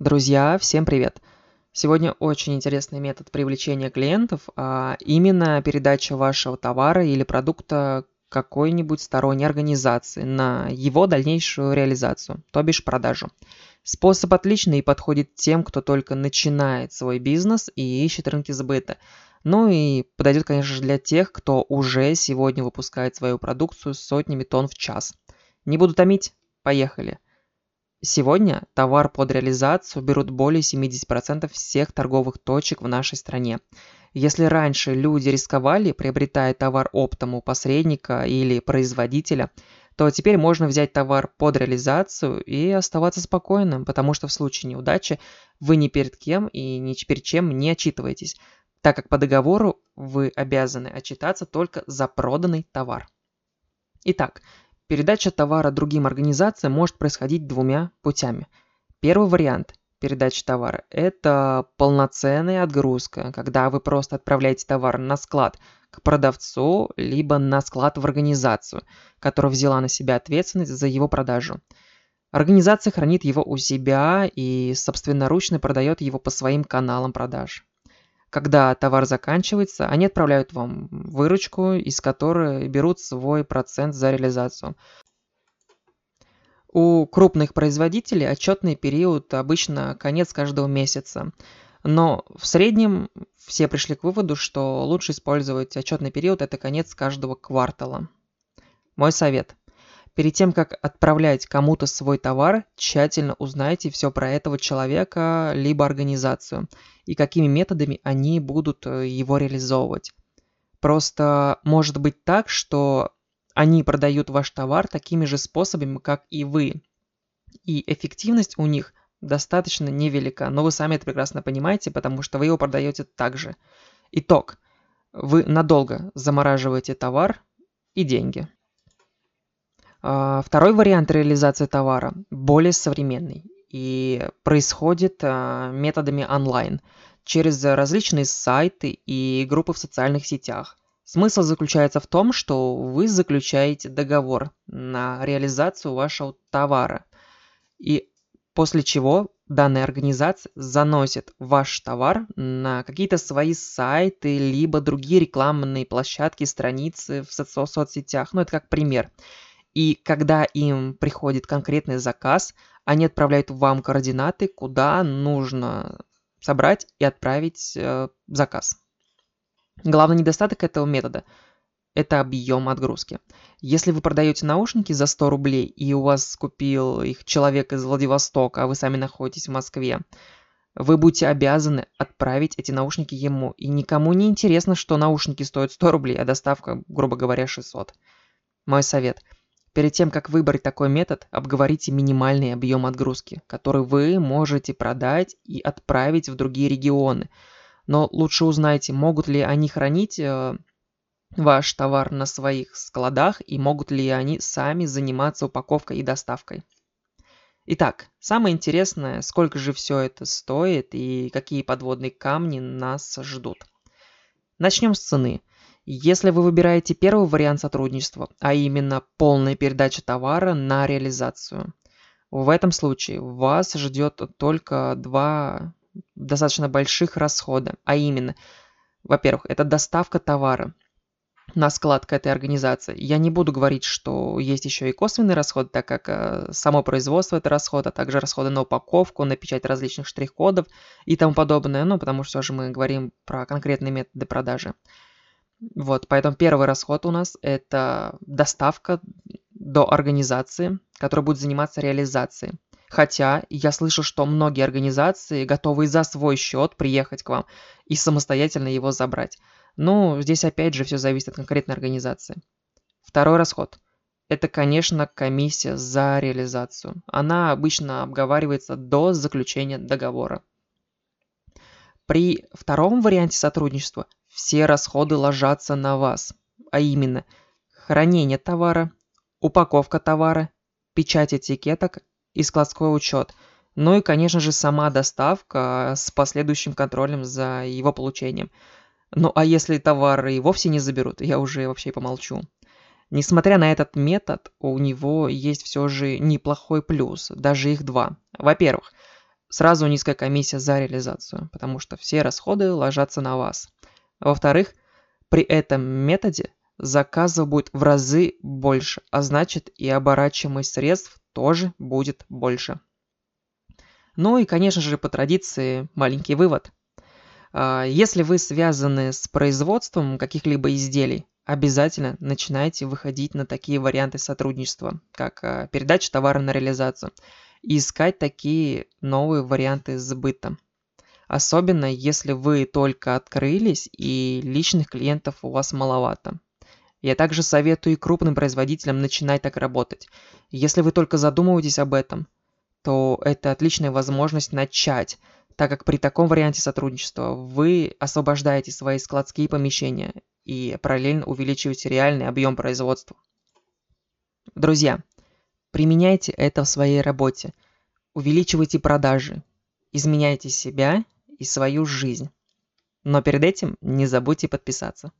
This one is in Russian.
Друзья, всем привет! Сегодня очень интересный метод привлечения клиентов, а именно передача вашего товара или продукта какой-нибудь сторонней организации на его дальнейшую реализацию, то бишь продажу. Способ отличный и подходит тем, кто только начинает свой бизнес и ищет рынки сбыта. Ну и подойдет, конечно же, для тех, кто уже сегодня выпускает свою продукцию сотнями тонн в час. Не буду томить, поехали. Сегодня товар под реализацию берут более 70% всех торговых точек в нашей стране. Если раньше люди рисковали, приобретая товар оптом у посредника или производителя, то теперь можно взять товар под реализацию и оставаться спокойным, потому что в случае неудачи вы ни перед кем и ни перед чем не отчитываетесь, так как по договору вы обязаны отчитаться только за проданный товар. Итак, Передача товара другим организациям может происходить двумя путями. Первый вариант передачи товара – это полноценная отгрузка, когда вы просто отправляете товар на склад к продавцу, либо на склад в организацию, которая взяла на себя ответственность за его продажу. Организация хранит его у себя и собственноручно продает его по своим каналам продаж. Когда товар заканчивается, они отправляют вам выручку, из которой берут свой процент за реализацию. У крупных производителей отчетный период обычно конец каждого месяца. Но в среднем все пришли к выводу, что лучше использовать отчетный период – это конец каждого квартала. Мой совет – Перед тем, как отправлять кому-то свой товар, тщательно узнайте все про этого человека либо организацию и какими методами они будут э, его реализовывать. Просто может быть так, что они продают ваш товар такими же способами, как и вы. И эффективность у них достаточно невелика, но вы сами это прекрасно понимаете, потому что вы его продаете так же. Итог. Вы надолго замораживаете товар и деньги. А, второй вариант реализации товара более современный и происходит а, методами онлайн через различные сайты и группы в социальных сетях. Смысл заключается в том, что вы заключаете договор на реализацию вашего товара, и после чего данная организация заносит ваш товар на какие-то свои сайты, либо другие рекламные площадки, страницы в соцсетях. Ну, это как пример. И когда им приходит конкретный заказ, они отправляют вам координаты, куда нужно собрать и отправить э, заказ. Главный недостаток этого метода – это объем отгрузки. Если вы продаете наушники за 100 рублей, и у вас купил их человек из Владивостока, а вы сами находитесь в Москве, вы будете обязаны отправить эти наушники ему. И никому не интересно, что наушники стоят 100 рублей, а доставка, грубо говоря, 600. Мой совет – Перед тем, как выбрать такой метод, обговорите минимальный объем отгрузки, который вы можете продать и отправить в другие регионы. Но лучше узнайте, могут ли они хранить э, ваш товар на своих складах и могут ли они сами заниматься упаковкой и доставкой. Итак, самое интересное, сколько же все это стоит и какие подводные камни нас ждут. Начнем с цены. Если вы выбираете первый вариант сотрудничества, а именно полная передача товара на реализацию, в этом случае вас ждет только два достаточно больших расхода, а именно, во-первых, это доставка товара на склад к этой организации. Я не буду говорить, что есть еще и косвенный расход, так как э, само производство это расход, а также расходы на упаковку, на печать различных штрих-кодов и тому подобное, ну, потому что же мы говорим про конкретные методы продажи. Вот, поэтому первый расход у нас это доставка до организации, которая будет заниматься реализацией. Хотя я слышу, что многие организации готовы за свой счет приехать к вам и самостоятельно его забрать. Но здесь опять же все зависит от конкретной организации. Второй расход. Это, конечно, комиссия за реализацию. Она обычно обговаривается до заключения договора. При втором варианте сотрудничества все расходы ложатся на вас, а именно хранение товара, упаковка товара, печать этикеток и складской учет, ну и, конечно же, сама доставка с последующим контролем за его получением. Ну а если товары и вовсе не заберут, я уже вообще помолчу. Несмотря на этот метод, у него есть все же неплохой плюс, даже их два. Во-первых, сразу низкая комиссия за реализацию, потому что все расходы ложатся на вас. Во-вторых, при этом методе заказов будет в разы больше, а значит и оборачиваемость средств тоже будет больше. Ну и, конечно же, по традиции маленький вывод. А, если вы связаны с производством каких-либо изделий, обязательно начинайте выходить на такие варианты сотрудничества, как а, передача товара на реализацию, и искать такие новые варианты сбыта. Особенно если вы только открылись и личных клиентов у вас маловато. Я также советую и крупным производителям начинать так работать. Если вы только задумываетесь об этом, то это отличная возможность начать, так как при таком варианте сотрудничества вы освобождаете свои складские помещения и параллельно увеличиваете реальный объем производства. Друзья, применяйте это в своей работе, увеличивайте продажи, изменяйте себя и свою жизнь. Но перед этим не забудьте подписаться.